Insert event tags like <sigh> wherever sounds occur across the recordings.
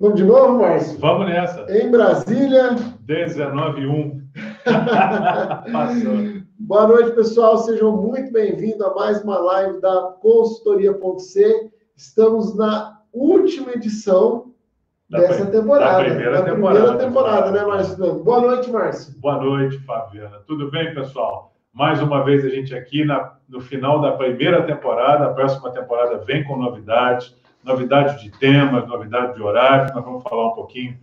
Vamos de novo, Márcio? Vamos nessa. Em Brasília. 19.1. <laughs> Passou. Boa noite, pessoal. Sejam muito bem-vindos a mais uma live da Consultoria.c. Estamos na última edição da dessa temporada. Da primeira da temporada. Primeira temporada, né, Márcio? Boa noite, Márcio. Boa noite, Fabiana. Tudo bem, pessoal? Mais uma vez a gente aqui na, no final da primeira temporada. A próxima temporada vem com novidades, novidades de temas, novidades de horário. Nós vamos falar um pouquinho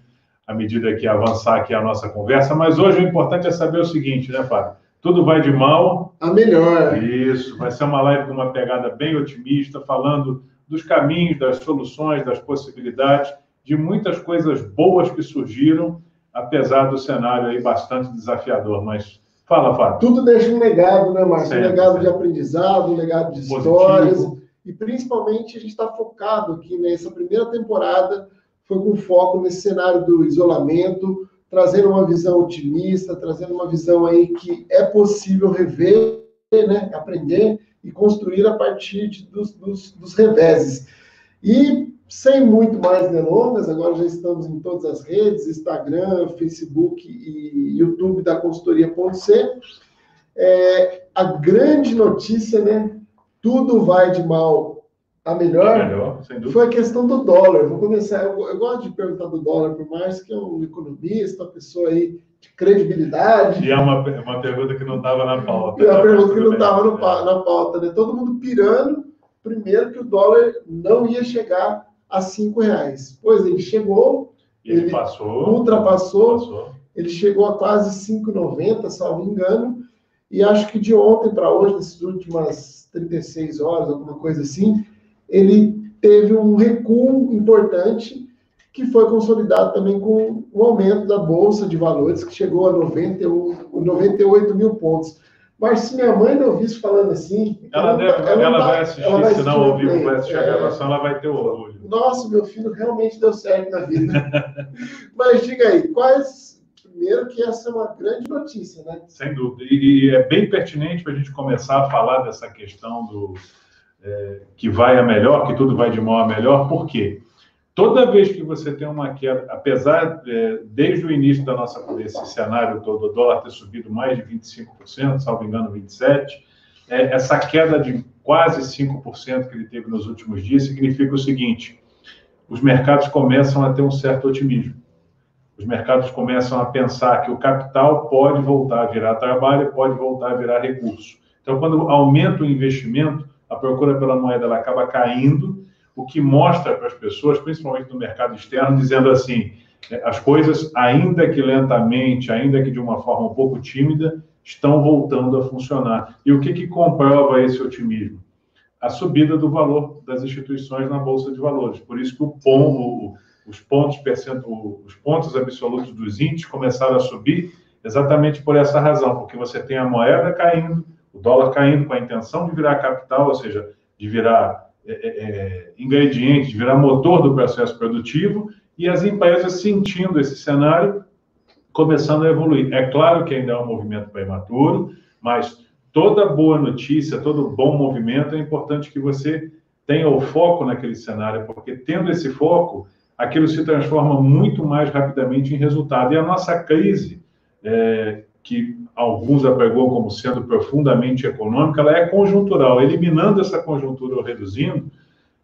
à medida que avançar aqui a nossa conversa. Mas hoje o importante é saber o seguinte, né, Fábio? Tudo vai de mal a melhor. Isso, vai ser uma live com uma pegada bem otimista, falando dos caminhos, das soluções, das possibilidades, de muitas coisas boas que surgiram, apesar do cenário aí bastante desafiador. Mas fala, Fábio. Tudo deixa um legado, né, Márcio? Um legado de aprendizado, um legado de Positivo. histórias. E principalmente a gente está focado aqui nessa primeira temporada, foi com foco nesse cenário do isolamento, trazendo uma visão otimista, trazendo uma visão aí que é possível rever, né, aprender e construir a partir de, dos, dos, dos reveses. E sem muito mais delongas, agora já estamos em todas as redes, Instagram, Facebook e YouTube da consultoria.c. É, a grande notícia, né? Tudo vai de mal a melhor, melhor foi a questão do dólar. Vou começar. Eu, eu gosto de perguntar do dólar por mais que é um economista, uma pessoa aí de credibilidade. E é uma, uma pergunta que não estava na pauta. É uma pergunta que não estava é. na pauta, né? Todo mundo pirando, primeiro que o dólar não ia chegar a cinco reais. Pois ele chegou, ele, ele passou, ultrapassou, passou. ele chegou a quase 5,90, salvo engano, e acho que de ontem para hoje, nessas últimas 36 horas, alguma coisa assim, ele teve um recuo importante que foi consolidado também com o aumento da Bolsa de Valores, que chegou a 91, 98 mil pontos. Mas se minha mãe não ouvisse falando assim. Ela, ela, deve, ela, ela vai assistir, ela vai se não ouvir, vai assistir a é. gravação, ela vai ter orgulho. Nossa, meu filho realmente deu certo na vida. <laughs> Mas diga aí, quais. Primeiro, que essa é uma grande notícia, né? Sem dúvida. E, é bem pertinente para a gente começar a falar dessa questão do, é, que vai a melhor, que tudo vai de mal a melhor, por quê? Toda vez que você tem uma queda, apesar, é, desde o início da nossa, desse cenário todo, o dólar ter subido mais de 25%, salvo engano, 27%, é, essa queda de quase 5% que ele teve nos últimos dias significa o seguinte: os mercados começam a ter um certo otimismo. Os mercados começam a pensar que o capital pode voltar a virar trabalho, pode voltar a virar recurso. Então, quando aumenta o investimento, a procura pela moeda ela acaba caindo, o que mostra para as pessoas, principalmente no mercado externo, dizendo assim, é, as coisas, ainda que lentamente, ainda que de uma forma um pouco tímida, estão voltando a funcionar. E o que, que comprova esse otimismo? A subida do valor das instituições na Bolsa de Valores. Por isso que o POM, os pontos, os pontos absolutos dos índices começaram a subir exatamente por essa razão, porque você tem a moeda caindo, o dólar caindo com a intenção de virar capital, ou seja, de virar é, é, é, ingrediente, de virar motor do processo produtivo, e as empresas sentindo esse cenário, começando a evoluir. É claro que ainda é um movimento prematuro, mas toda boa notícia, todo bom movimento, é importante que você tenha o foco naquele cenário, porque tendo esse foco, aquilo se transforma muito mais rapidamente em resultado. E a nossa crise, é, que alguns apregou como sendo profundamente econômica, ela é conjuntural. Eliminando essa conjuntura ou reduzindo,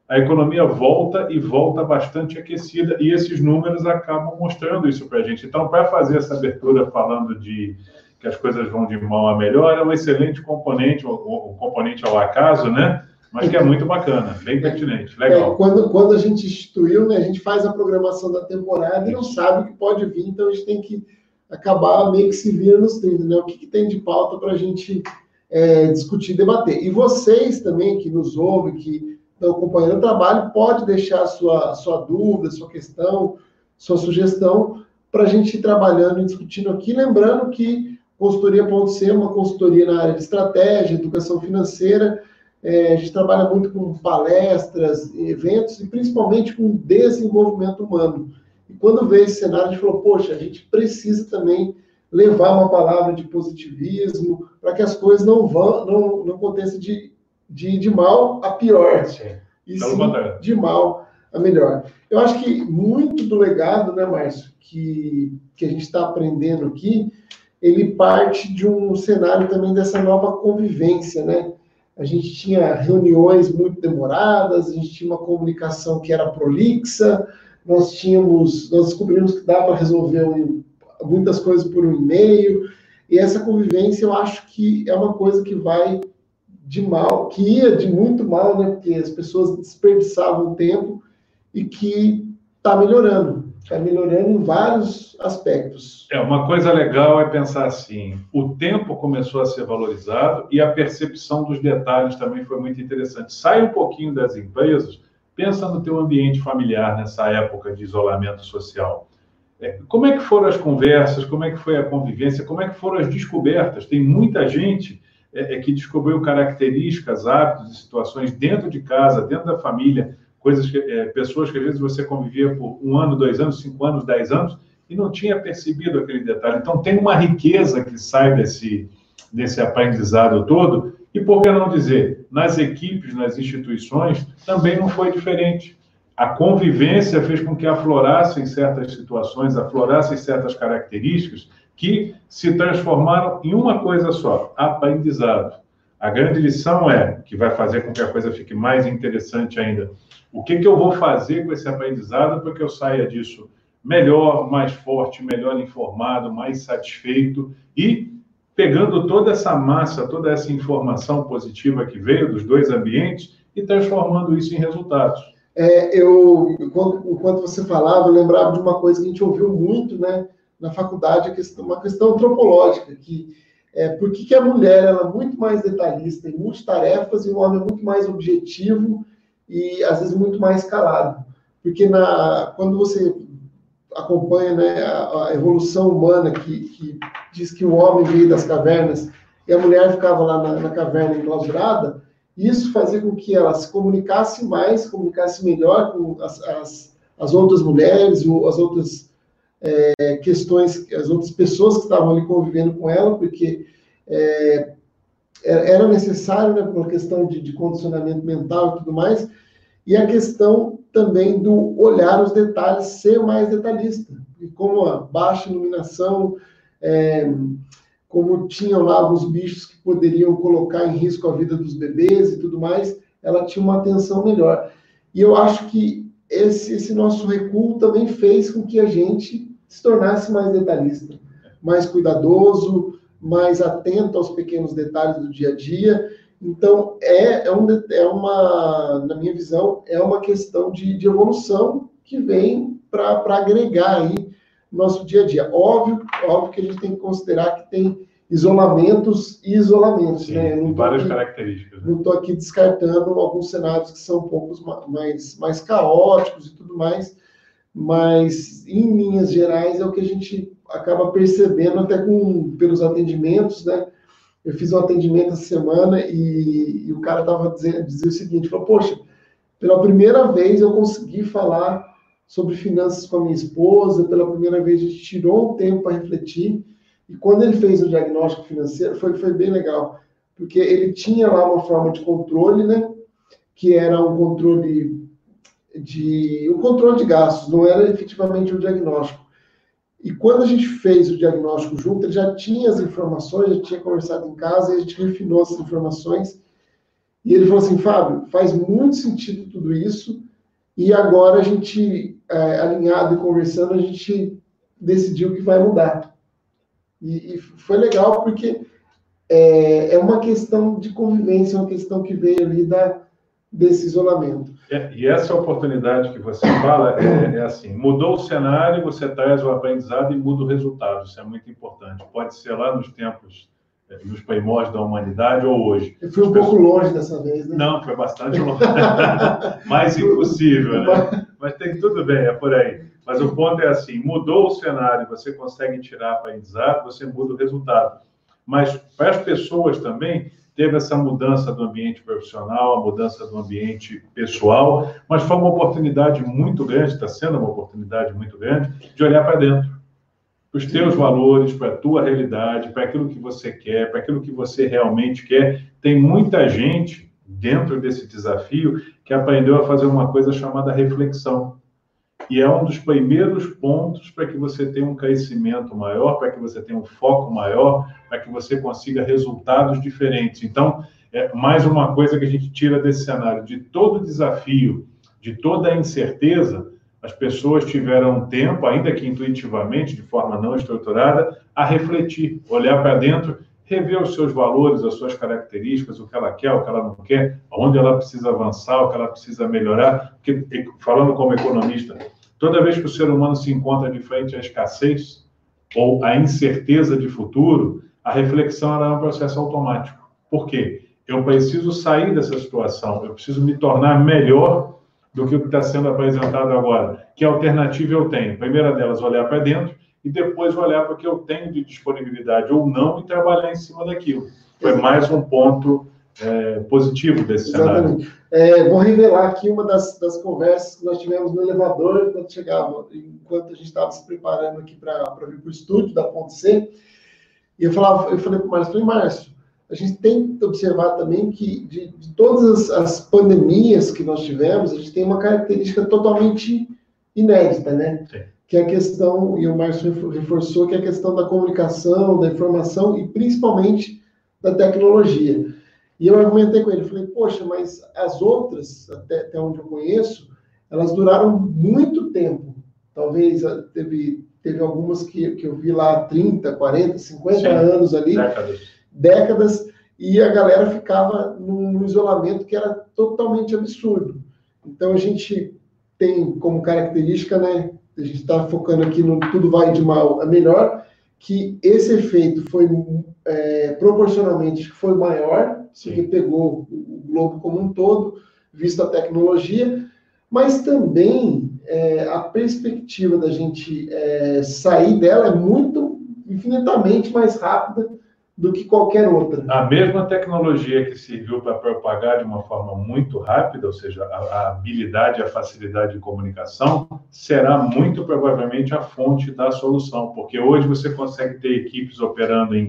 a economia volta e volta bastante aquecida, e esses números acabam mostrando isso para a gente. Então, para fazer essa abertura falando de que as coisas vão de mal a melhor, é um excelente componente, um componente ao acaso, né? Mas que é muito bacana, bem pertinente, legal. É, quando, quando a gente instituiu, né, a gente faz a programação da temporada e não sabe o que pode vir, então a gente tem que acabar meio que se vira nos 30, né? O que, que tem de pauta para a gente é, discutir, debater. E vocês também que nos ouvem, que estão acompanhando o trabalho, pode deixar sua, sua dúvida, sua questão, sua sugestão para a gente ir trabalhando e discutindo aqui. Lembrando que consultoria.c é uma consultoria na área de estratégia, educação financeira. É, a gente trabalha muito com palestras, eventos e principalmente com desenvolvimento humano. E quando veio esse cenário, a gente falou, poxa, a gente precisa também levar uma palavra de positivismo para que as coisas não vão, não, não aconteçam de, de, de mal a pior. Sim. E sim, de mal a melhor. Eu acho que muito do legado, né, Márcio, que, que a gente está aprendendo aqui, ele parte de um cenário também dessa nova convivência, né? A gente tinha reuniões muito demoradas, a gente tinha uma comunicação que era prolixa, nós tínhamos, nós descobrimos que dá para resolver muitas coisas por um e-mail, e essa convivência eu acho que é uma coisa que vai de mal, que ia de muito mal, né? Porque as pessoas desperdiçavam tempo e que está melhorando. Está melhorando em vários aspectos. É, uma coisa legal é pensar assim: o tempo começou a ser valorizado e a percepção dos detalhes também foi muito interessante. Sai um pouquinho das empresas, pensa no teu ambiente familiar nessa época de isolamento social. É, como é que foram as conversas? Como é que foi a convivência? Como é que foram as descobertas? Tem muita gente é, é, que descobriu características, hábitos e situações dentro de casa, dentro da família, coisas que, é, pessoas que às vezes você convivia por um ano, dois anos, cinco anos, dez anos e não tinha percebido aquele detalhe. Então tem uma riqueza que sai desse desse aprendizado todo e por que não dizer nas equipes, nas instituições também não foi diferente. A convivência fez com que aflorassem certas situações, aflorassem certas características que se transformaram em uma coisa só: aprendizado. A grande lição é, que vai fazer com que a coisa fique mais interessante ainda, o que, que eu vou fazer com esse aprendizado para que eu saia disso melhor, mais forte, melhor informado, mais satisfeito e pegando toda essa massa, toda essa informação positiva que veio dos dois ambientes e transformando isso em resultados. É, eu, enquanto você falava, eu lembrava de uma coisa que a gente ouviu muito, né, na faculdade, uma questão antropológica, que é, por que, que a mulher ela é muito mais detalhista em multitarefas e o homem é muito mais objetivo e às vezes muito mais calado. Porque na, quando você acompanha né, a, a, evolução humana que, que, diz que o homem veio das cavernas e a mulher ficava lá na, na caverna enclausurada, isso fazia com que ela se comunicasse mais, comunicasse melhor com as, as, as outras mulheres, as outras é, questões, as outras pessoas que estavam ali convivendo com ela, porque é, é, era necessário, né, por uma questão de, de, condicionamento mental e tudo mais, e a questão também do olhar os detalhes, ser mais detalhista, e como a baixa iluminação, é, como tinham lá alguns bichos que poderiam colocar em risco a vida dos bebês e tudo mais, ela tinha uma atenção melhor. E eu acho que esse, esse nosso recuo também fez com que a gente se tornasse mais detalhista, mais cuidadoso, mais atento aos pequenos detalhes do dia a dia. Então, é, é, um, é uma, na minha visão, é uma questão de, de evolução que vem para agregar aí nosso dia a dia. Óbvio, óbvio que a gente tem que considerar que tem isolamentos e isolamentos, Sim, né? Várias aqui, características. Né? Não estou aqui descartando alguns cenários que são um pouco mais, mais caóticos e tudo mais, mas em linhas gerais é o que a gente acaba percebendo até com pelos atendimentos, né? Eu fiz um atendimento essa semana e, e o cara estava dizendo dizia o seguinte, falou, poxa, pela primeira vez eu consegui falar sobre finanças com a minha esposa, pela primeira vez a gente tirou um tempo para refletir e quando ele fez o diagnóstico financeiro foi foi bem legal, porque ele tinha lá uma forma de controle, né? Que era um controle de o controle de gastos, não era efetivamente o diagnóstico. E quando a gente fez o diagnóstico junto, ele já tinha as informações, já tinha conversado em casa, e a gente refinou essas informações. E ele falou assim, Fábio, faz muito sentido tudo isso, e agora a gente, é, alinhado e conversando, a gente decidiu que vai mudar. E, e foi legal porque é, é, uma questão de convivência, uma questão que veio ali da, desse isolamento. É, e essa oportunidade que você fala é, é, assim: mudou o cenário, você traz o aprendizado e muda o resultado. Isso é muito importante. Pode ser lá nos tempos, é, nos primórdios da humanidade ou hoje. Eu fui um pouco longe dessa vez, né? Não, foi bastante longe. <laughs> Mais impossível, né? Mas tem tudo bem, é por aí. Mas o ponto é assim: mudou o cenário, você consegue tirar aprendizado, você muda o resultado. Mas para as pessoas também, teve essa mudança do ambiente profissional, a mudança do ambiente pessoal, mas foi uma oportunidade muito grande, está sendo uma oportunidade muito grande, de olhar para dentro, para os teus valores, para a tua realidade, para aquilo que você quer, para aquilo que você realmente quer. Tem muita gente dentro desse desafio que aprendeu a fazer uma coisa chamada reflexão. E é um dos primeiros pontos para que você tenha um crescimento maior, para que você tenha um foco maior, para que você consiga resultados diferentes. Então, é mais uma coisa que a gente tira desse cenário: de todo desafio, de toda a incerteza, as pessoas tiveram tempo, ainda que intuitivamente, de forma não estruturada, a refletir, olhar para dentro, rever os seus valores, as suas características, o que ela quer, o que ela não quer, onde ela precisa avançar, o que ela precisa melhorar. Porque, falando como economista, toda vez que o ser humano se encontra de frente à escassez ou à incerteza de futuro, a reflexão é um processo automático. Por quê? Eu preciso sair dessa situação, eu preciso me tornar melhor do que o que está sendo apresentado agora. Que alternativa eu tenho? A primeira delas, olhar para dentro e depois olhar para o que eu tenho de disponibilidade ou não e trabalhar em cima daquilo. Foi mais um ponto é, positivo desse Exatamente. cenário. É, vou revelar aqui uma das, das, conversas que nós tivemos no elevador quando chegava, enquanto a gente estava se preparando aqui para vir para o estúdio da Ponte C. E eu, falava, eu falei para o Márcio, falei, Márcio, a gente tem que observar também que de, de todas as, as, pandemias que nós tivemos, a gente tem uma característica totalmente inédita, né? Sim. Que é a questão, e o Márcio reforçou, que é a questão da comunicação, da informação e principalmente da tecnologia. E eu argumentei com ele, falei, poxa, mas as outras, até, até onde eu conheço, elas duraram muito tempo. Talvez ah, teve, teve algumas que, que eu vi lá 30, 40, 50 Sim. anos ali. Décadas décadas, e a galera ficava num, num isolamento que era totalmente absurdo. Então a gente tem como característica, né? A gente está focando aqui no tudo vai de mal a melhor, que esse efeito foi é, proporcionalmente foi maior, que pegou o globo como um todo, visto a tecnologia, mas também é, a perspectiva da gente é, sair dela é muito infinitamente mais rápida do que qualquer outra. A mesma tecnologia que serviu para propagar de uma forma muito rápida, ou seja, a, a habilidade, a facilidade de comunicação, será muito provavelmente a fonte da solução, porque hoje você consegue ter equipes operando em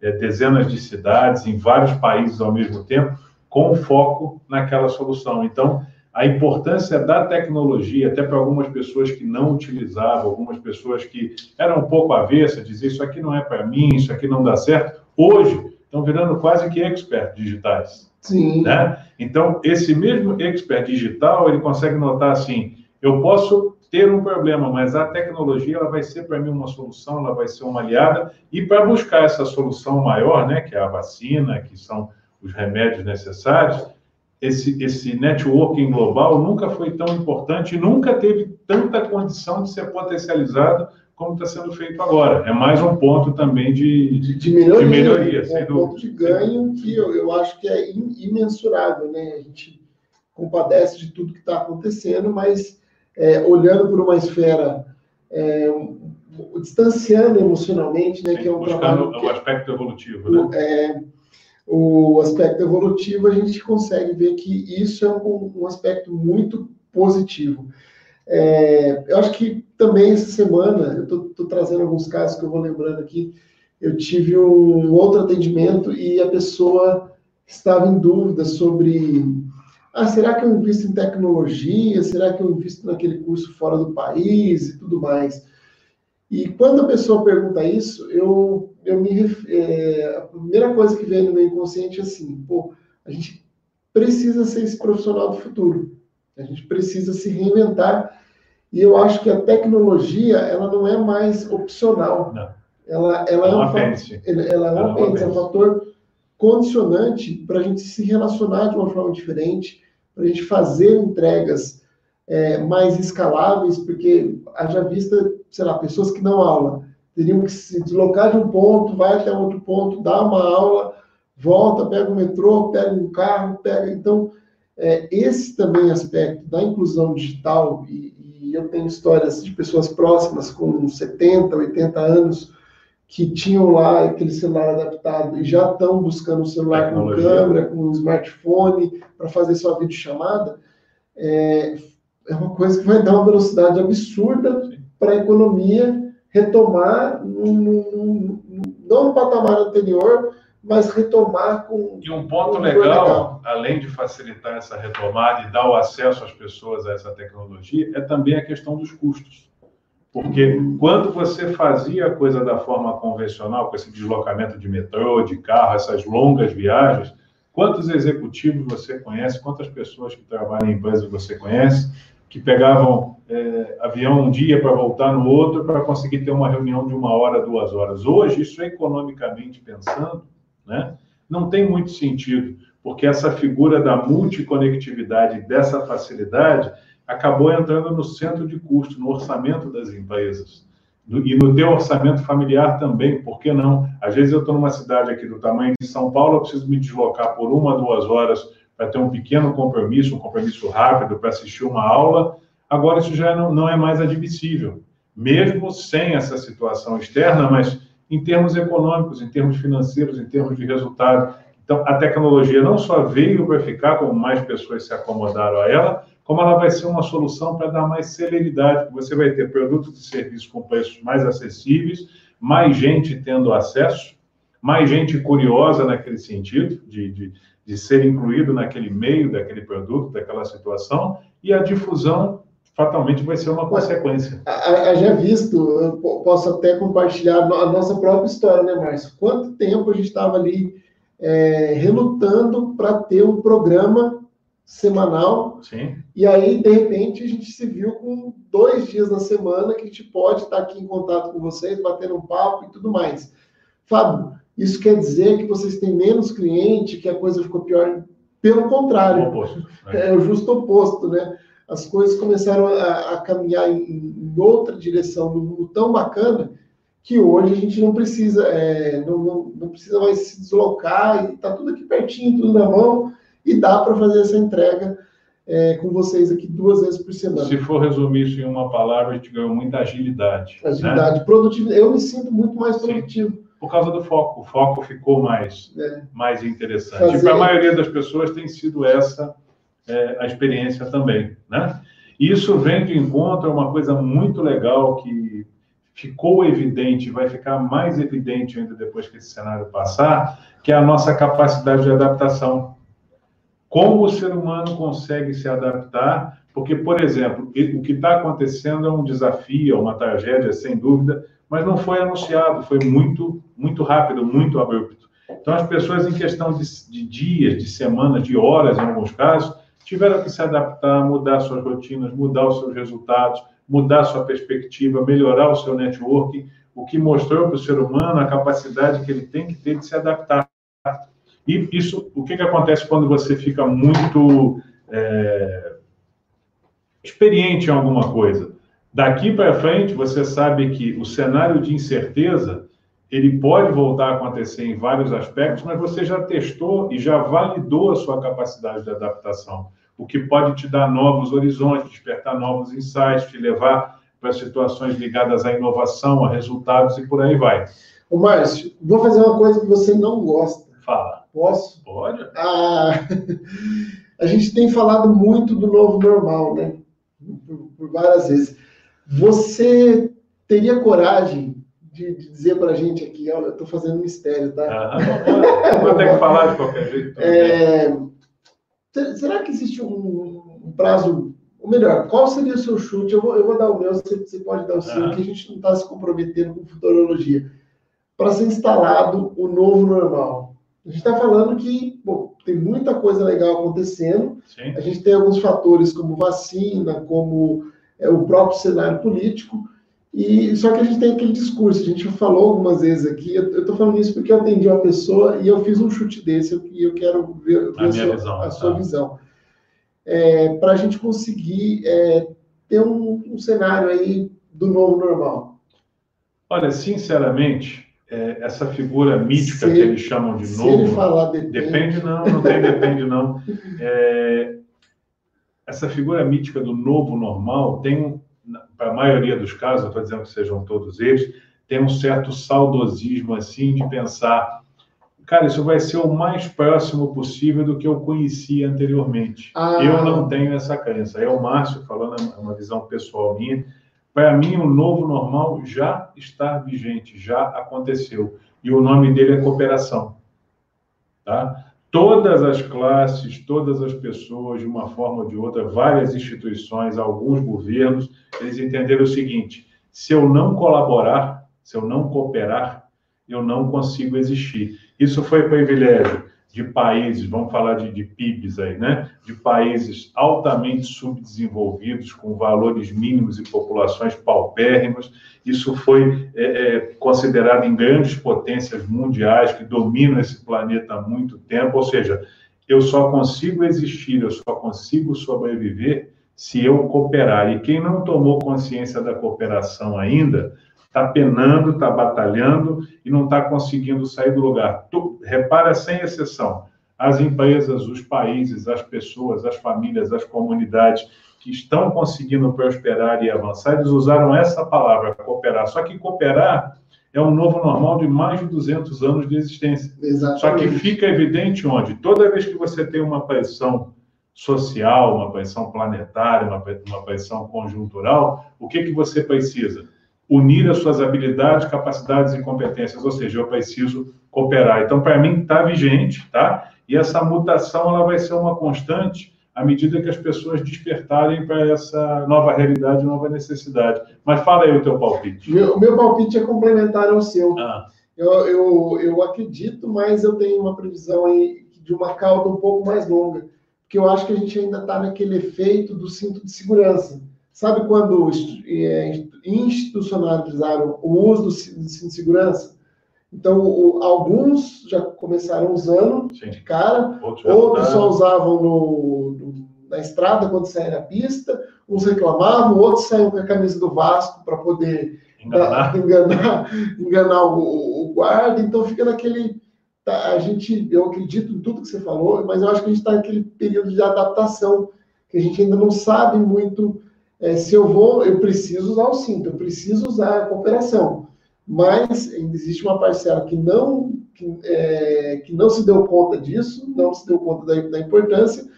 é, dezenas de cidades, em vários países ao mesmo tempo, com foco naquela solução. Então, a importância da tecnologia, até para algumas pessoas que não utilizavam, algumas pessoas que eram um pouco avessas, dizer isso aqui não é para mim, isso aqui não dá certo, hoje estão virando quase que experts digitais. Sim. Né? Então, esse mesmo expert digital, ele consegue notar assim, eu posso ter um problema, mas a tecnologia ela vai ser para mim uma solução, ela vai ser uma aliada, e para buscar essa solução maior, né, que é a vacina, que são os remédios necessários, esse, esse networking global nunca foi tão importante, nunca teve tanta condição de ser potencializado como está sendo feito agora. É mais um ponto também de, de, de melhoria. De melhoria é um ponto de ganho que eu, eu acho que é imensurável. Né? A gente compadece de tudo que está acontecendo, mas é, olhando por uma esfera, é, distanciando emocionalmente, né, Sim, que é um trabalho... o aspecto evolutivo, né? É, o aspecto evolutivo, a gente consegue ver que isso é um, um aspecto muito positivo. É, eu acho que também essa semana, eu estou trazendo alguns casos que eu vou lembrando aqui, eu tive um outro atendimento e a pessoa estava em dúvida sobre ah, será que eu invisto em tecnologia? Será que eu invisto naquele curso fora do país e tudo mais? E quando a pessoa pergunta isso, eu, eu me é, a primeira coisa que vem no meu inconsciente é assim, pô, a gente precisa ser esse profissional do futuro. A gente precisa se reinventar. E eu acho que a tecnologia, ela não é mais opcional. Não. Ela, ela é, é um apêndice. Ela é um apêndice, é um fator condicionante para a gente se relacionar de uma forma diferente, para a gente fazer entregas é, mais escaláveis, porque haja vista, sei lá, pessoas que dão aula, teriam que se deslocar de um ponto, vai até outro ponto, dá uma aula, volta, pega o metrô, pega um carro, pega. Então, é, esse também aspecto da inclusão digital, e, e, eu tenho histórias de pessoas próximas com 70, 80 anos que tinham lá aquele celular adaptado e já estão buscando um celular com câmera, com um smartphone para fazer sua videochamada, é, é uma coisa que vai dar uma velocidade absurda para a economia retomar, num, num, não no patamar anterior, mas retomar com. E um ponto legal, legal, além de facilitar essa retomada e dar o acesso às pessoas a essa tecnologia, é também a questão dos custos. Porque quando você fazia a coisa da forma convencional, com esse deslocamento de metrô, de carro, essas longas viagens, quantos executivos você conhece, quantas pessoas que trabalham em empresas você conhece, que pegavam é, avião um dia para voltar no outro para conseguir ter uma reunião de uma hora, duas horas. Hoje, isso economicamente pensando, né, não tem muito sentido, porque essa figura da multiconectividade, dessa facilidade, acabou entrando no centro de custo, no orçamento das empresas. E no teu orçamento familiar também, por que não? Às vezes eu estou numa cidade aqui do tamanho de São Paulo, eu preciso me deslocar por uma, duas horas para ter um pequeno compromisso, um compromisso rápido para assistir uma aula. Agora isso já não, não é mais admissível, mesmo sem essa situação externa, mas em termos econômicos, em termos financeiros, em termos de resultado. Então, a tecnologia não só veio para ficar, como mais pessoas se acomodaram a ela, como ela vai ser uma solução para dar mais celeridade, você vai ter produtos e serviços com preços mais acessíveis, mais gente tendo acesso, mais gente curiosa naquele sentido, de, de, de ser incluído naquele meio daquele produto, daquela situação, e a difusão fatalmente vai ser uma consequência. Já visto, eu posso até compartilhar a nossa própria história, né, Márcio? Quanto tempo a gente estava ali é, relutando para ter um programa semanal. Sim. E aí, de repente, a gente se viu com dois dias na semana que a gente pode estar aqui em contato com vocês, batendo um papo e tudo mais. Fábio, isso quer dizer que vocês têm menos cliente, que a coisa ficou pior? Pelo contrário. O oposto, né? É o justo oposto, né? As coisas começaram a, a caminhar em, em, outra direção, num mundo tão bacana, que hoje a gente não precisa, é, não, não, não precisa mais se deslocar, e está tudo aqui pertinho, tudo na mão e dá para fazer essa entrega é, com vocês aqui duas vezes por semana. Se for resumir isso em uma palavra, a gente ganhou muita agilidade. Né? Agilidade, né? produtividade. Eu me sinto muito mais produtivo. Sim, por causa do foco. O foco ficou mais, é. mais interessante. Fazer... E para a maioria das pessoas tem sido essa é, a experiência também. Né? Isso vem de encontro a uma coisa muito legal que ficou evidente, vai ficar mais evidente ainda depois que esse cenário passar, que é a nossa capacidade de adaptação como o ser humano consegue se adaptar, porque, por exemplo, o que está acontecendo é um desafio, é uma tragédia, sem dúvida, mas não foi anunciado, foi muito, muito rápido, muito abrupto. Então, as pessoas, em questão de, de dias, de semanas, de horas, em alguns casos, tiveram que se adaptar, mudar suas rotinas, mudar os seus resultados, mudar sua perspectiva, melhorar o seu networking, o que mostrou para o ser humano a capacidade que ele tem que ter de se adaptar. E isso, o que, que acontece quando você fica muito é, experiente em alguma coisa? Daqui para frente, você sabe que o cenário de incerteza ele pode voltar a acontecer em vários aspectos, mas você já testou e já validou a sua capacidade de adaptação, o que pode te dar novos horizontes, despertar novos insights, te levar para situações ligadas à inovação, a resultados e por aí vai. Ô, Márcio, vou fazer uma coisa que você não gosta. Fala. Posso? Pode. Ah, <laughs> a gente tem falado muito do novo normal, né? Por, por várias vezes. Você teria coragem de, de dizer para a gente aqui, olha, eu estou fazendo um mistério, tá? Ah, vou ter que falar de qualquer jeito. <laughs> É, será que existe um, um, prazo, ou melhor, qual seria o seu chute? Eu vou, eu vou dar o meu, você, você pode dar o seu, ah. que a gente não está se comprometendo com futurologia. Para ser instalado o novo normal. A gente está falando que bom, tem muita coisa legal acontecendo. Sim. A gente tem alguns fatores como vacina, como é, o próprio cenário político. E só que a gente tem aquele discurso. A gente falou algumas vezes aqui. Eu estou falando isso porque eu atendi uma pessoa e eu fiz um chute desse e eu quero ver, ver a, sua, visão, a sua tá. visão. É, Para a gente conseguir é, ter um, um cenário aí do novo normal. Olha, sinceramente, é, essa figura mítica se, que eles chamam de novo. Se ele falar depende. Depende não, não tem depende não. <laughs> É, essa figura mítica do novo normal tem, para a maioria dos casos, estou dizendo que sejam todos eles, tem um certo saudosismo assim de pensar, cara, isso vai ser o mais próximo possível do que eu conhecia anteriormente. Ah. Eu não tenho essa crença. É o Márcio falando, é uma visão pessoal minha para mim, o novo normal já está vigente, já aconteceu. E o nome dele é cooperação. tá? Todas as classes, todas as pessoas, de uma forma ou de outra, várias instituições, alguns governos, eles entenderam o seguinte: se eu não colaborar, se eu não cooperar, eu não consigo existir. Isso foi privilégio de países, vamos falar de, de PIBs aí, né? De países altamente subdesenvolvidos, com valores mínimos e populações paupérrimas. Isso foi é, é, considerado em grandes potências mundiais que dominam esse planeta há muito tempo. Ou seja, eu só consigo existir, eu só consigo sobreviver se eu cooperar. E quem não tomou consciência da cooperação ainda está penando, está batalhando e não está conseguindo sair do lugar. Tu, repara, sem exceção, as empresas, os países, as pessoas, as famílias, as comunidades que estão conseguindo prosperar e avançar, eles usaram essa palavra, cooperar. Só que cooperar é um novo normal de mais de 200 anos de existência. Exatamente. Só que fica evidente onde? Toda vez que você tem uma pressão social, uma pressão planetária, uma, uma pressão conjuntural, o que, que você precisa? Unir as suas habilidades, capacidades e competências, ou seja, eu preciso cooperar. Então, para mim, está vigente, tá? E essa mutação ela vai ser uma constante à medida que as pessoas despertarem para essa nova realidade, nova necessidade. Mas fala aí o teu palpite. O meu palpite é complementar ao seu. Ah. Eu, eu, eu acredito, mas eu tenho uma previsão aí de uma cauda um pouco mais longa, porque eu acho que a gente ainda está naquele efeito do cinto de segurança. Sabe quando é, institucionalizaram o uso do cinto de segurança? Então, o, alguns já começaram usando Sim. de cara, outros, outros só usavam no, no, na estrada quando saíam na pista, uns reclamavam, outros saíam com a camisa do Vasco para poder enganar, <laughs> enganar, enganar o, o, guarda. Então, fica naquele. Tá, a gente, eu acredito em tudo que você falou, mas eu acho que a gente está naquele período de adaptação, que a gente ainda não sabe muito é, se eu vou, eu preciso usar o cinto, eu preciso usar a cooperação. Mas existe uma parcela que não, que, é, que não se deu conta disso, não se deu conta da, da importância,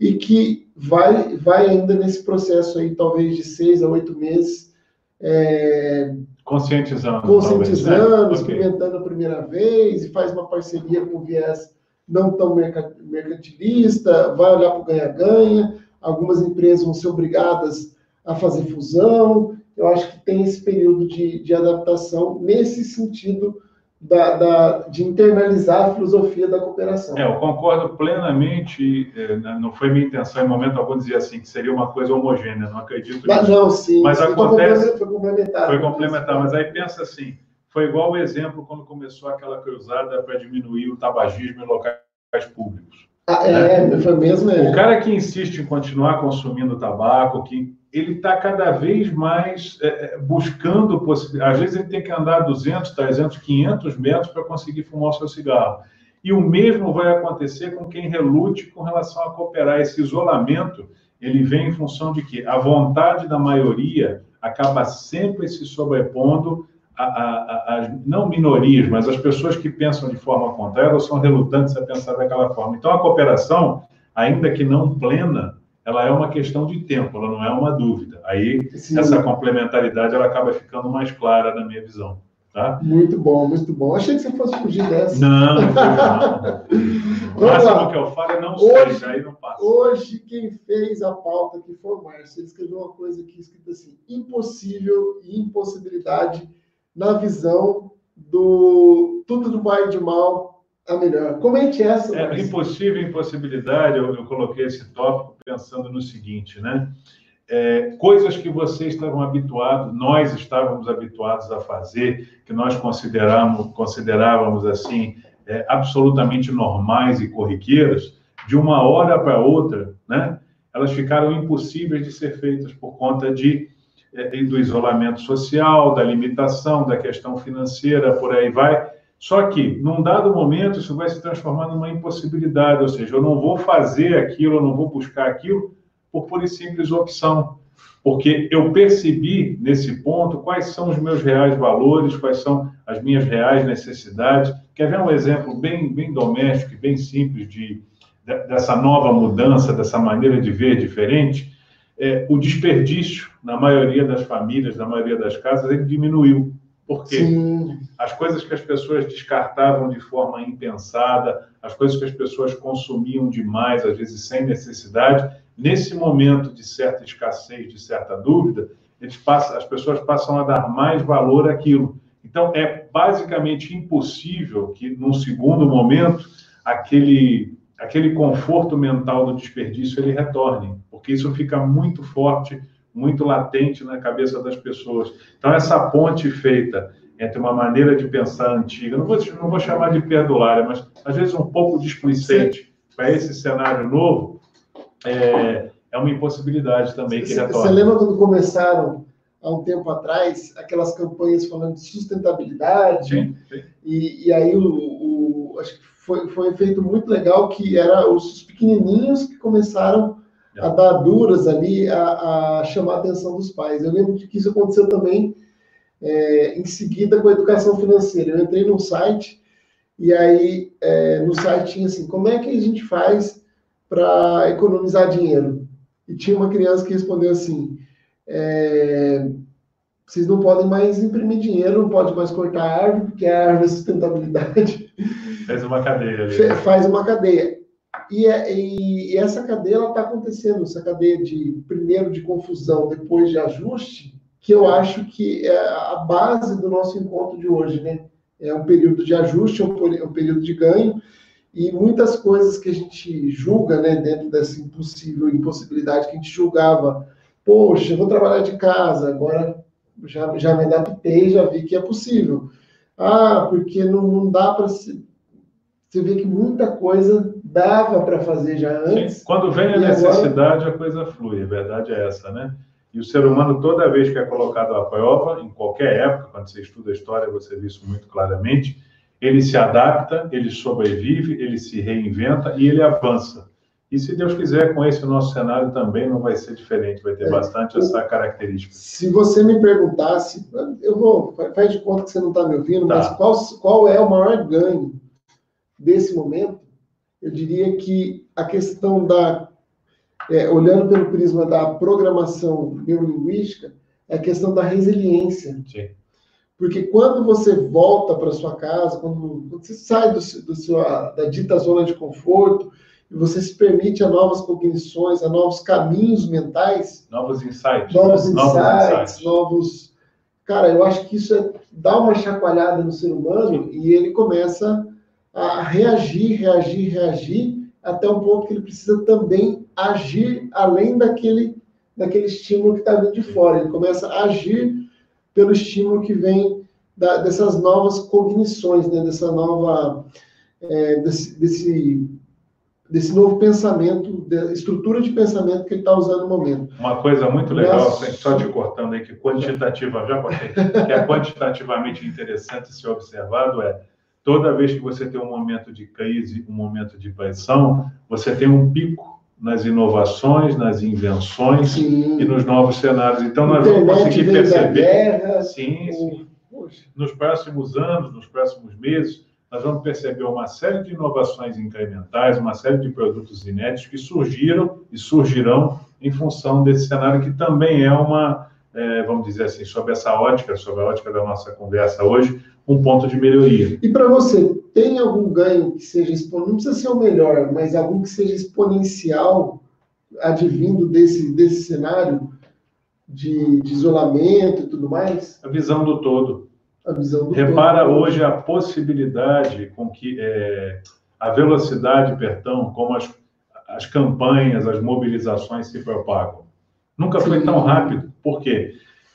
e que vai, vai ainda nesse processo aí, talvez de seis a oito meses. É, conscientizando. Conscientizando, talvez, né? experimentando okay. a primeira vez, e faz uma parceria com viés não tão mercantilista, vai olhar para o ganha-ganha, algumas empresas vão ser obrigadas a fazer fusão. Eu acho que tem esse período de, de adaptação nesse sentido da, da, de internalizar a filosofia da cooperação. É, eu concordo plenamente. É, não foi minha intenção em momento algum dizer assim que seria uma coisa homogênea. Não acredito. Mas não, sim. Mas acontece. Foi complementar. Foi complementar. Mas aí pensa assim. Foi igual o exemplo quando começou aquela cruzada para diminuir o tabagismo em locais públicos. Ah, é, né? foi mesmo. É. O cara que insiste em continuar consumindo tabaco, que ele está cada vez mais é, é buscando possibilidades. Às vezes ele tem que andar 200, 300, 500 metros para conseguir fumar o seu cigarro. E o mesmo vai acontecer com quem relute com relação a cooperar. Esse isolamento, ele vem em função de que a vontade da maioria acaba sempre se sobrepondo as não minorias, mas as pessoas que pensam de forma contrária são relutantes a pensar daquela forma. Então, a cooperação, ainda que não plena, ela é uma questão de tempo, ela não é uma dúvida. Aí, Sim. essa complementaridade, ela acaba ficando mais clara na minha visão. Tá? Muito bom, muito bom. Achei que você fosse fugir dessa. Não, não, não. <laughs> O máximo que eu falo é não hoje, sei, aí não passa. Hoje, quem fez a pauta aqui foi o Márcio. Ele escreveu uma coisa aqui escrita assim: impossível e impossibilidade na visão do tudo do bem e de mal a melhor. Comente essa. É, impossível impossibilidade, eu, eu, coloquei esse tópico pensando no seguinte, né? É, coisas que vocês estavam habituados, nós estávamos habituados a fazer, que nós consideramos, considerávamos assim, é, absolutamente normais e corriqueiras, de uma hora para outra, né? Elas ficaram impossíveis de ser feitas por conta de é, do isolamento social, da limitação, da questão financeira, por aí vai. Só que, num dado momento, isso vai se transformar numa impossibilidade, ou seja, eu não vou fazer aquilo, eu não vou buscar aquilo por pura e simples opção, porque eu percebi nesse ponto quais são os meus reais valores, quais são as minhas reais necessidades. Quer ver um exemplo bem, bem doméstico bem simples de, dessa nova mudança, dessa maneira de ver diferente? É, o desperdício, na maioria das famílias, na maioria das casas, ele diminuiu. Porque Sim. as coisas que as pessoas descartavam de forma impensada, as coisas que as pessoas consumiam demais, às vezes sem necessidade, nesse momento de certa escassez, de certa dúvida, passam, as pessoas passam a dar mais valor àquilo. Então, é basicamente impossível que, num segundo momento, aquele, aquele conforto mental do desperdício ele retorne, porque isso fica muito forte muito latente na cabeça das pessoas. Então, essa ponte feita entre uma maneira de pensar antiga, não vou, não vou chamar de perdulária, mas às vezes um pouco displicente para esse cenário novo, é, é uma impossibilidade também que retorna. Você lembra quando começaram, há um tempo atrás, aquelas campanhas falando de sustentabilidade? Sim, sim. E, e aí o, o, acho que foi, foi feito muito legal que era os pequenininhos que começaram a dar duras ali, a, a, chamar a atenção dos pais. Eu lembro que isso aconteceu também é, em seguida com a educação financeira. Eu entrei no site e aí é, no site tinha assim, como é que a gente faz para economizar dinheiro? E tinha uma criança que respondeu assim, é, vocês não podem mais imprimir dinheiro, não pode mais cortar árvore, porque a árvore é sustentabilidade. Faz uma cadeia. Ali. Faz uma cadeia. E, é, e, e essa cadeia está acontecendo, essa cadeia de primeiro de confusão, depois de ajuste, que eu acho que é a base do nosso encontro de hoje, né? É um período de ajuste, é um, é um período de ganho, e muitas coisas que a gente julga, né, dentro dessa impossível impossibilidade que a gente julgava, poxa, eu vou trabalhar de casa, agora já, já me adaptei, já vi que é possível. Ah, porque não, não dá para se. Você vê que muita coisa dava para fazer já antes. Sim. Quando vem a necessidade, agora... a coisa flui, a verdade é essa, né? E o ser humano, toda vez que é colocado à prova, em qualquer época, quando você estuda a história, você vê isso muito claramente, ele se adapta, ele sobrevive, ele se reinventa e ele avança. E se Deus quiser, com esse nosso cenário também não vai ser diferente, vai ter é, bastante essa característica. Se você me perguntasse, eu vou, faz de conta que você não está me ouvindo, tá. mas qual, qual é o maior ganho desse momento? eu diria que a questão da, é, olhando pelo prisma da programação neurolinguística, é a questão da resiliência. Sim. Porque quando você volta para sua casa, quando, quando você sai do, do sua, da dita zona de conforto, e você se permite a novas cognições, a novos caminhos mentais. Novos insights. Novos insights, novos, insights. novos. Cara, eu acho que isso é, dá uma chacoalhada no ser humano e ele começa a reagir, reagir, reagir, até um ponto que ele precisa também agir além daquele, daquele estímulo que está vindo de fora. Ele começa a agir pelo estímulo que vem da, dessas novas cognições, né? dessa nova, é, desse, desse, desse novo pensamento, da estrutura de pensamento que ele está usando no momento. Uma coisa muito legal, Mas... só te cortando aí, que quantitativa, já cortei, que é quantitativamente interessante ser observado é toda vez que você tem um momento de crise, um momento de pressão, você tem um pico nas inovações, nas invenções sim. e nos novos cenários. Então, nós vamos conseguir perceber. Guerra, sim, sim. Nos próximos anos, nos próximos meses, nós vamos perceber uma série de inovações incrementais, uma série de produtos inéditos que surgiram e surgirão em função desse cenário, que também é uma, é, vamos dizer assim, sob essa ótica, sob a ótica da nossa conversa hoje, um ponto de melhoria. E para você, tem algum ganho que seja exponencial, não precisa ser o melhor, mas algum que seja exponencial advindo desse, desse cenário de, de isolamento e tudo mais? A visão do todo. A visão do Repara hoje a possibilidade com que é, a velocidade, perdão, como as, as campanhas, as mobilizações se propagam. Nunca foi Sim. tão rápido. Por quê?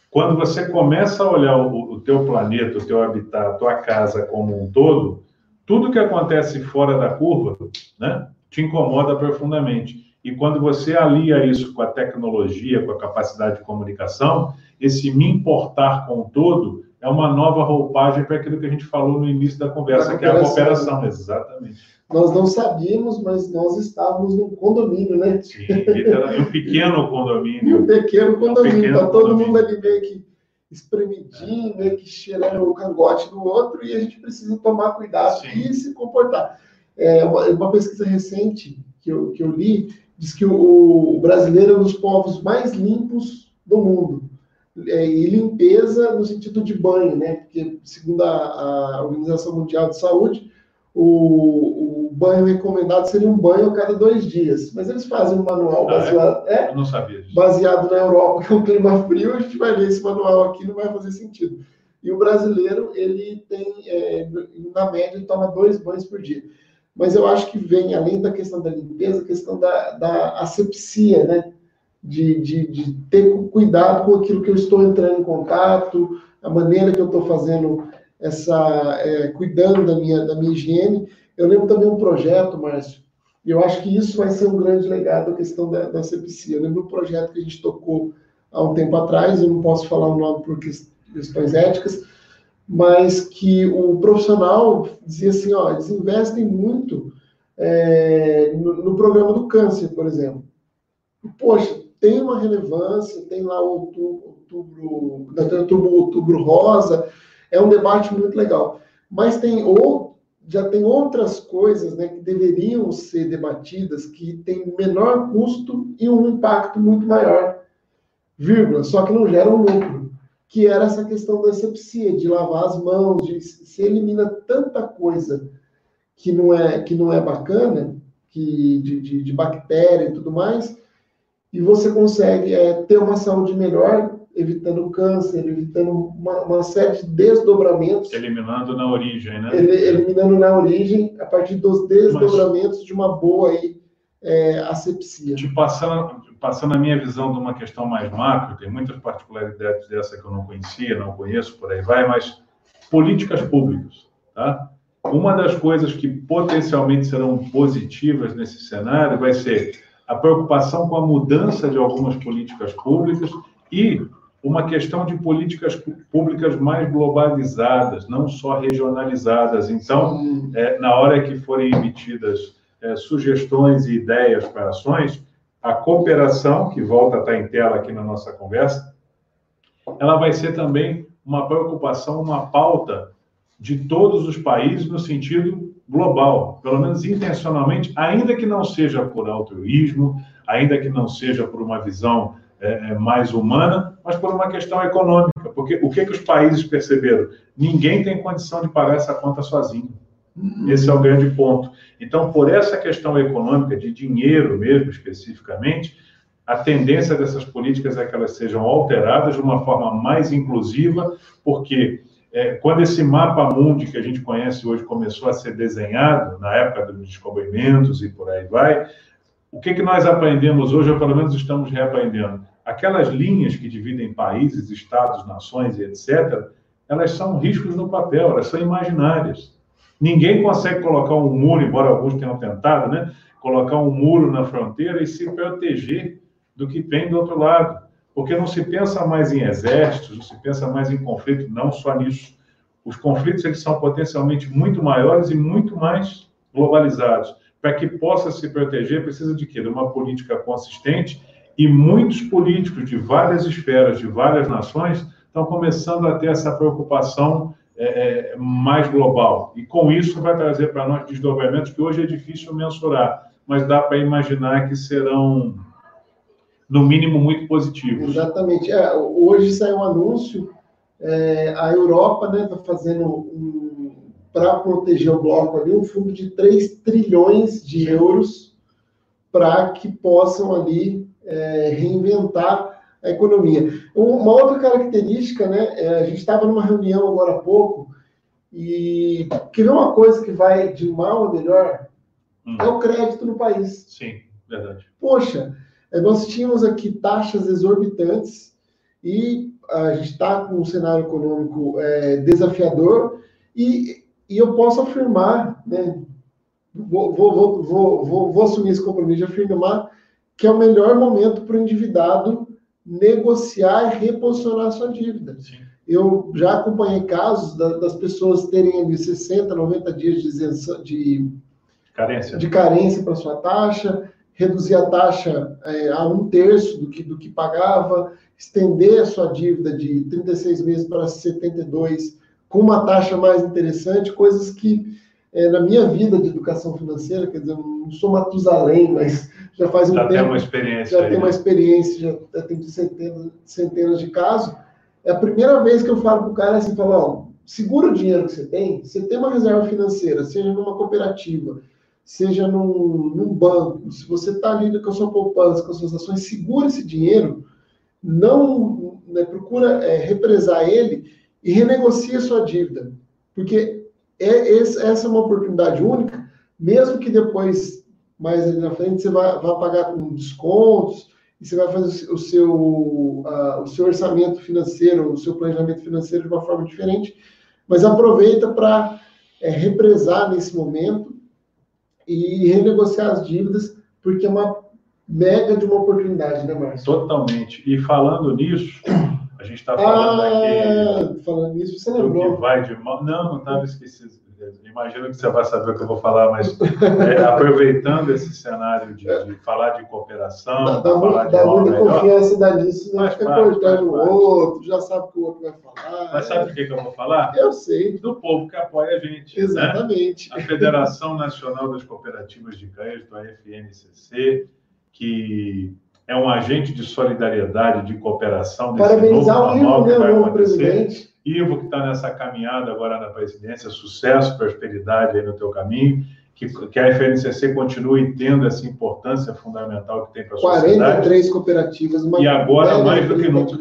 Quando você começa a olhar o, o teu planeta, o teu habitat, a tua casa como um todo, tudo que acontece fora da curva, né, te incomoda profundamente. E quando você alia isso com a tecnologia, com a capacidade de comunicação, esse me importar com o todo é uma nova roupagem para aquilo que a gente falou no início da conversa, que é a cooperação. Exatamente. Nós não sabíamos, mas nós estávamos num condomínio, né? Sim, um pequeno condomínio. Um pequeno condomínio, está todo condomínio. mundo ali meio que espremidinho, meio que cheirando o cangote do outro, e a gente precisa tomar cuidado Sim. e se comportar. É, uma, uma, pesquisa recente que eu, que eu li diz que o, o brasileiro é um dos povos mais limpos do mundo. É, e limpeza no sentido de banho, né? Porque, segundo a, a Organização Mundial de Saúde, o, o, banho recomendado seria um banho a cada dois dias. Mas eles fazem um manual ah, é? baseado, é? disso. baseado na Europa, que é um clima frio, a gente vai ver esse manual aqui, não vai fazer sentido. E o brasileiro, ele tem, é, na média, ele toma dois banhos por dia. Mas eu acho que vem, além da questão da limpeza, a questão da, da asepsia, né? De, de, de ter cuidado com aquilo que eu estou entrando em contato, a maneira que eu estou fazendo essa é, cuidando da minha, da minha higiene. Eu lembro também um projeto, Márcio, e eu acho que isso vai ser um grande legado, a questão da, da sepsia. Eu lembro um projeto que a gente tocou há um tempo atrás, eu não posso falar o nome por questões éticas, mas que o profissional dizia assim, ó, eles investem muito é, no, no, programa do câncer, por exemplo. Poxa, tem uma relevância, tem lá o outubro, outubro, outubro, rosa, é um debate muito legal. Mas tem ou já tem outras coisas né, que deveriam ser debatidas que têm menor custo e um impacto muito maior, vírgula, só que não geram lucro, que era essa questão da asepsia, de lavar as mãos, de se elimina tanta coisa que não é que não é bacana, que de, de, de bactéria e tudo mais, e você consegue é, ter uma saúde melhor evitando câncer, evitando uma, uma, série de desdobramentos. Eliminando na origem, né? Eliminando na origem, a partir dos desdobramentos Mas, de uma boa aí, é, asepsia. Te passando, passando a minha visão de uma questão mais macro, tem muitas particularidades dessa que eu não conhecia, não conheço, por aí vai, mas políticas públicas, tá? Uma das coisas que potencialmente serão positivas nesse cenário vai ser a preocupação com a mudança de algumas políticas públicas e uma questão de políticas públicas mais globalizadas, não só regionalizadas. Então, é, na hora que forem emitidas é, sugestões e ideias para ações, a cooperação, que volta a estar em tela aqui na nossa conversa, ela vai ser também uma preocupação, uma pauta de todos os países no sentido global, pelo menos intencionalmente, ainda que não seja por altruísmo, ainda que não seja por uma visão é, é, mais humana, mas por uma questão econômica. Porque o que, que os países perceberam? Ninguém tem condição de pagar essa conta sozinho. Uhum. Esse é o grande ponto. Então, por essa questão econômica, de dinheiro mesmo especificamente, a tendência dessas políticas é que elas sejam alteradas de uma forma mais inclusiva, porque é, quando esse mapa mundi que a gente conhece hoje começou a ser desenhado, na época dos descobrimentos e por aí vai, o que, que nós aprendemos hoje, ou pelo menos estamos reaprendendo? Aquelas linhas que dividem países, estados, nações e etc., elas são riscos no papel, elas são imaginárias. Ninguém consegue colocar um muro, embora alguns tenham tentado, né? Colocar um muro na fronteira e se proteger do que vem do outro lado. Porque não se pensa mais em exércitos, não se pensa mais em conflito, não só nisso. Os conflitos eles são potencialmente muito maiores e muito mais globalizados para que possa se proteger, precisa de quê? De uma política consistente e muitos políticos de várias esferas, de várias nações, estão começando a ter essa preocupação é, é mais global. E com isso vai trazer para nós desdobramentos que hoje é difícil mensurar, mas dá para imaginar que serão, no mínimo, muito positivos. Exatamente. É, hoje saiu um anúncio, é, a Europa está né, tá fazendo um para proteger o bloco ali um fundo de 3 trilhões de euros para que possam ali é, reinventar a economia. Uma outra característica, né, é, a gente estava numa reunião agora há pouco e quer ver uma coisa que vai de mal a melhor? Hum. É o crédito no país. Sim, verdade. Poxa, nós tínhamos aqui taxas exorbitantes e a gente está com um cenário econômico é, desafiador e e eu posso afirmar, né, vou, vou, vou, vou, vou assumir esse compromisso de afirmar que é o melhor momento para o endividado negociar e reposicionar sua dívida. Sim. Eu já acompanhei casos das pessoas terem ali 60, 90 dias de, isenção, de carência, de carência para sua taxa, reduzir a taxa é, a um terço do que, do que pagava, estender a sua dívida de 36 meses para 72 com uma taxa mais interessante, coisas que é, na minha vida de educação financeira, quer dizer, eu não sou Matusalém, mas já faz um já tempo. Já tem uma experiência. Já aí, tem uma né? experiência, já tem centenas, centenas de casos. É a primeira vez que eu falo para o cara assim, falo, ó, segura o dinheiro que você tem, você tem uma reserva financeira, seja numa cooperativa, seja num, num banco, se você está ali com a sua poupança, com as suas ações, segura esse dinheiro, não né, procura é, represar ele e renegocia sua dívida. Porque é, essa é uma oportunidade única, mesmo que depois, mais ali na frente, você vai pagar com descontos, e você vai fazer o seu, uh, o seu orçamento financeiro, o seu planejamento financeiro de uma forma diferente, mas aproveita para é, represar nesse momento e renegociar as dívidas, porque é uma mega de uma oportunidade, né, Márcio? Totalmente. E falando nisso, a gente está falando ah, aqui. Falando nisso, você lembrou. Que vai de mal. Não, não estava esquecido. Imagino que você vai saber o que eu vou falar, mas é, aproveitando esse cenário de, de, falar de cooperação, dá, dá, falar de dá muita melhor, confiança da nisso, né? Fica cortando o outro, já sabe o que o outro vai falar. Mas sabe o que, que eu vou falar? Eu sei. Do povo que apoia a gente. Né? Exatamente. Né? A Federação Nacional das Cooperativas de Crédito, a FNCC, que é um agente de solidariedade, de cooperação. Parabenizar o Ivo, né, o novo presidente. Ivo, que está nessa caminhada agora na presidência, sucesso, prosperidade aí no teu caminho, que, que a FNCC continue tendo essa importância fundamental que tem para a sociedade. 43 cooperativas, uma E agora, mais do que nunca.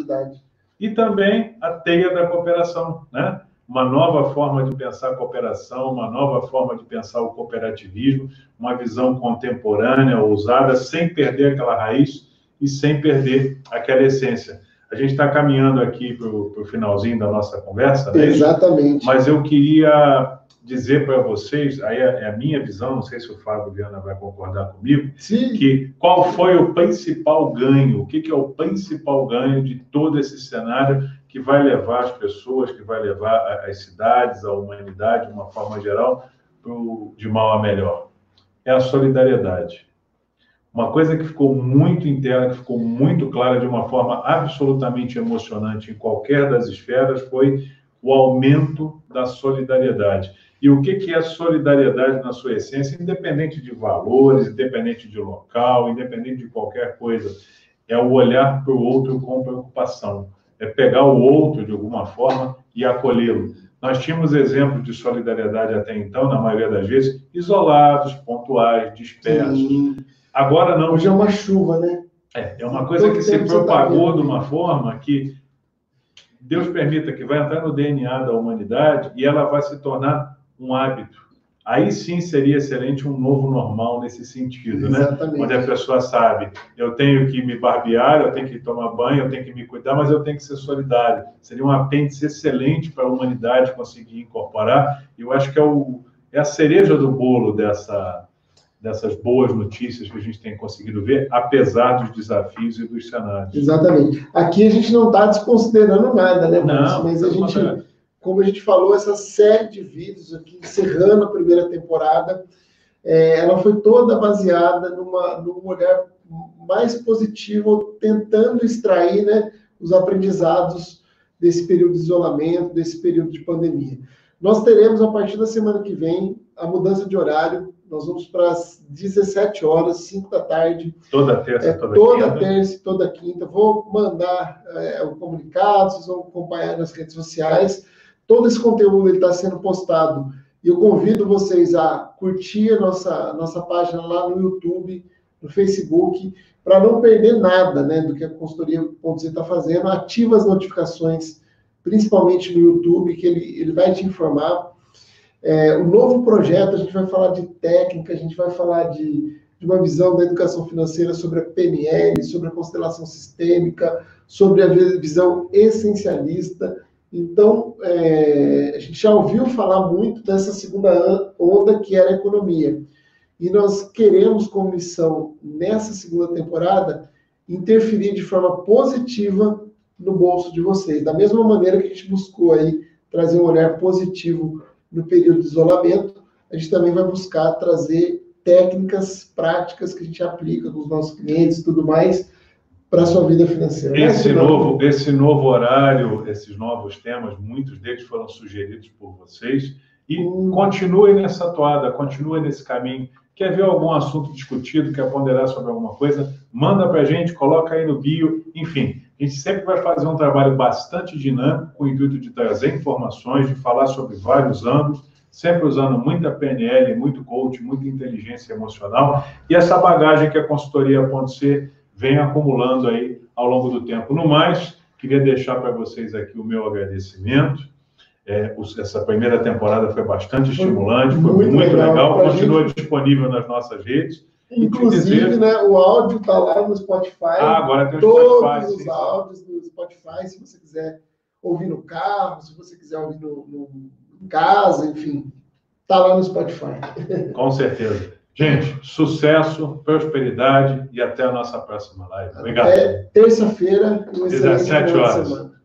E também a teia da cooperação, né? uma nova forma de pensar a cooperação, uma nova forma de pensar o cooperativismo, uma visão contemporânea, ousada, sem perder aquela raiz e sem perder aquela essência. A gente está caminhando aqui para o finalzinho da nossa conversa, né? Exatamente. Mas eu queria dizer para vocês, aí é, é a minha visão, não sei se o Fábio Viana vai concordar comigo, Sim. que qual foi o principal ganho, o que, que é o principal ganho de todo esse cenário que vai levar as pessoas, que vai levar as cidades, a humanidade, de uma forma geral, pro, de mal a melhor? É a solidariedade. Uma coisa que ficou muito interna, que ficou muito clara de uma forma absolutamente emocionante em qualquer das esferas, foi o aumento da solidariedade. E o que é solidariedade na sua essência, independente de valores, independente de local, independente de qualquer coisa? É o olhar para o outro com preocupação, é pegar o outro de alguma forma e acolhê-lo. Nós tínhamos exemplos de solidariedade até então, na maioria das vezes, isolados, pontuais, dispersos. Sim. Agora não. Hoje é uma chuva, né? É, é uma coisa que se propagou de uma forma que Deus permita que vai entrar no DNA da humanidade e ela vai se tornar um hábito. Aí sim seria excelente um novo normal nesse sentido, né? Exatamente. né? Onde a pessoa sabe, eu tenho que me barbear, eu tenho que tomar banho, eu tenho que me cuidar, mas eu tenho que ser solidário. Seria um apêndice excelente para a humanidade conseguir incorporar. E eu acho que é, o, é a cereja do bolo dessa, dessas boas notícias que a gente tem conseguido ver, apesar dos desafios e dos cenários. Exatamente. Aqui a gente não está desconsiderando nada, né, Márcio? Mas a gente, como a gente falou, essa série de vídeos aqui, encerrando a primeira temporada, é, ela foi toda baseada numa, num olhar mais positivo, tentando extrair né, os aprendizados desse período de isolamento, desse período de pandemia. Nós teremos, a partir da semana que vem, a mudança de horário nós vamos para as 17 horas, 5 da tarde. Toda terça, é, toda, toda quinta. terça, toda quinta. Vou mandar é, o comunicado, vocês vão acompanhar nas redes sociais. Todo esse conteúdo está sendo postado. E eu convido vocês a curtir a nossa, nossa página lá no YouTube, no Facebook, para não perder nada né, do que a consultoria.z está fazendo. Ativa as notificações, principalmente no YouTube, que ele, ele vai te informar é, o novo projeto, a gente vai falar de técnica, a gente vai falar de, de uma visão da educação financeira sobre a PNL, sobre a constelação sistêmica, sobre a visão essencialista. Então, é, a gente já ouviu falar muito dessa segunda onda que era a economia. E nós queremos, como missão, nessa segunda temporada, interferir de forma positiva no bolso de vocês. Da mesma maneira que a gente buscou aí trazer um olhar positivo no período de isolamento, a gente também vai buscar trazer técnicas práticas que a gente aplica com os nossos clientes e tudo mais para a sua vida financeira. Esse novo, esse novo horário, esses novos temas, muitos deles foram sugeridos por vocês. E hum. continue nessa toada, continue nesse caminho. Quer ver algum assunto discutido, quer ponderar sobre alguma coisa? Manda para a gente, coloca aí no bio. Enfim, A gente sempre vai fazer um trabalho bastante dinâmico, com o intuito de trazer informações, de falar sobre vários âmbitos, sempre usando muita PNL, muito coach, muita inteligência emocional e essa bagagem que a consultoria Ponto C vem acumulando aí ao longo do tempo. No mais, queria deixar para vocês aqui o meu agradecimento. É, essa primeira temporada foi bastante estimulante, foi muito, muito legal, legal continua disponível nas nossas redes. Inclusive, né, o áudio está lá no Spotify. Ah, agora tem o Todos Spotify. Os áudios no Spotify, se você quiser ouvir no carro, se você quiser ouvir no, no em casa, enfim, está lá no Spotify. <laughs> Com certeza. Gente, sucesso, prosperidade e até a nossa próxima live. Obrigado. Até terça-feira, 17 horas.